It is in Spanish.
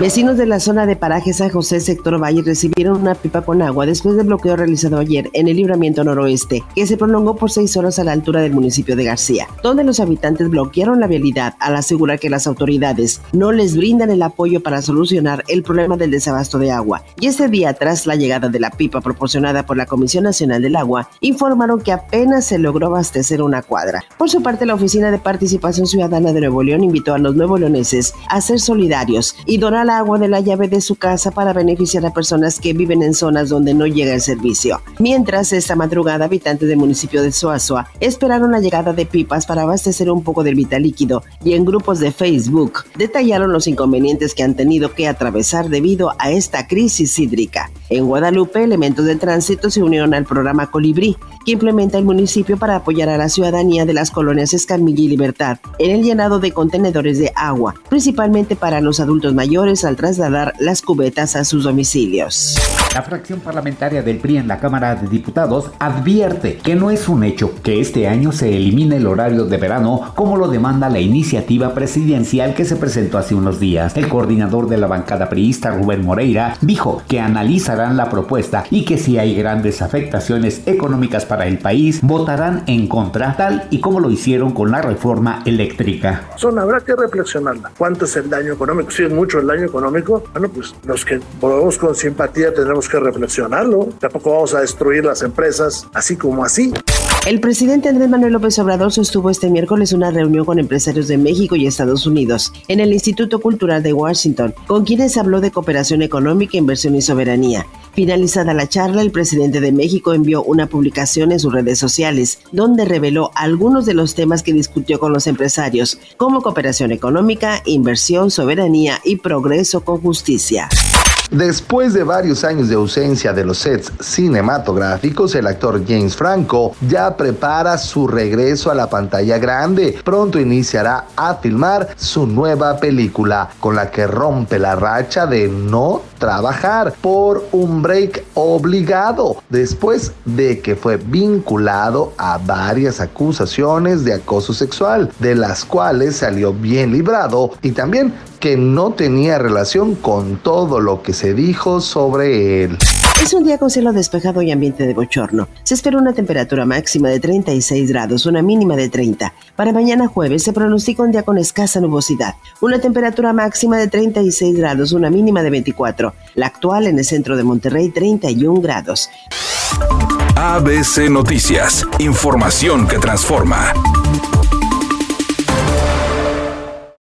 Vecinos de la zona de paraje San José, sector Valle, recibieron una pipa con agua después del bloqueo realizado ayer en el libramiento noroeste, que se prolongó por seis horas a la altura del municipio de García, donde los habitantes bloquearon la vialidad al asegurar que las autoridades no les brindan el apoyo para solucionar el problema del desabasto de agua. Y este día, tras la llegada de la pipa proporcionada por la Comisión Nacional del Agua, informaron que apenas se logró abastecer una cuadra. Por su parte, la Oficina de Participación Ciudadana de Nuevo León invitó a los nuevo leoneses a ser solidarios y donar agua de la llave de su casa para beneficiar a personas que viven en zonas donde no llega el servicio. Mientras esta madrugada, habitantes del municipio de Soazua esperaron la llegada de pipas para abastecer un poco del vital líquido y en grupos de Facebook detallaron los inconvenientes que han tenido que atravesar debido a esta crisis hídrica. En Guadalupe, elementos del tránsito se unieron al programa Colibrí, que implementa el municipio para apoyar a la ciudadanía de las colonias Escamilla y Libertad en el llenado de contenedores de agua, principalmente para los adultos mayores al trasladar las cubetas a sus domicilios. La fracción parlamentaria del PRI en la Cámara de Diputados advierte que no es un hecho que este año se elimine el horario de verano como lo demanda la iniciativa presidencial que se presentó hace unos días. El coordinador de la bancada priista, Rubén Moreira, dijo que analizarán la propuesta y que si hay grandes afectaciones económicas para el país, votarán en contra, tal y como lo hicieron con la reforma eléctrica. Son, habrá que reflexionarla. ¿Cuánto es el daño económico? Si es mucho el daño económico, bueno, pues los que volvemos con simpatía tendremos que reflexionarlo. Tampoco vamos a destruir las empresas así como así. El presidente Andrés Manuel López Obrador sostuvo este miércoles una reunión con empresarios de México y Estados Unidos en el Instituto Cultural de Washington, con quienes habló de cooperación económica, inversión y soberanía. Finalizada la charla, el presidente de México envió una publicación en sus redes sociales, donde reveló algunos de los temas que discutió con los empresarios, como cooperación económica, inversión, soberanía y progreso con justicia. Después de varios años de ausencia de los sets cinematográficos, el actor James Franco ya prepara su regreso a la pantalla grande. Pronto iniciará a filmar su nueva película, con la que rompe la racha de no trabajar por un break obligado, después de que fue vinculado a varias acusaciones de acoso sexual, de las cuales salió bien librado y también que no tenía relación con todo lo que se dijo sobre él. Es un día con cielo despejado y ambiente de bochorno. Se espera una temperatura máxima de 36 grados, una mínima de 30. Para mañana jueves se pronostica un día con escasa nubosidad. Una temperatura máxima de 36 grados, una mínima de 24. La actual en el centro de Monterrey, 31 grados. ABC Noticias. Información que transforma.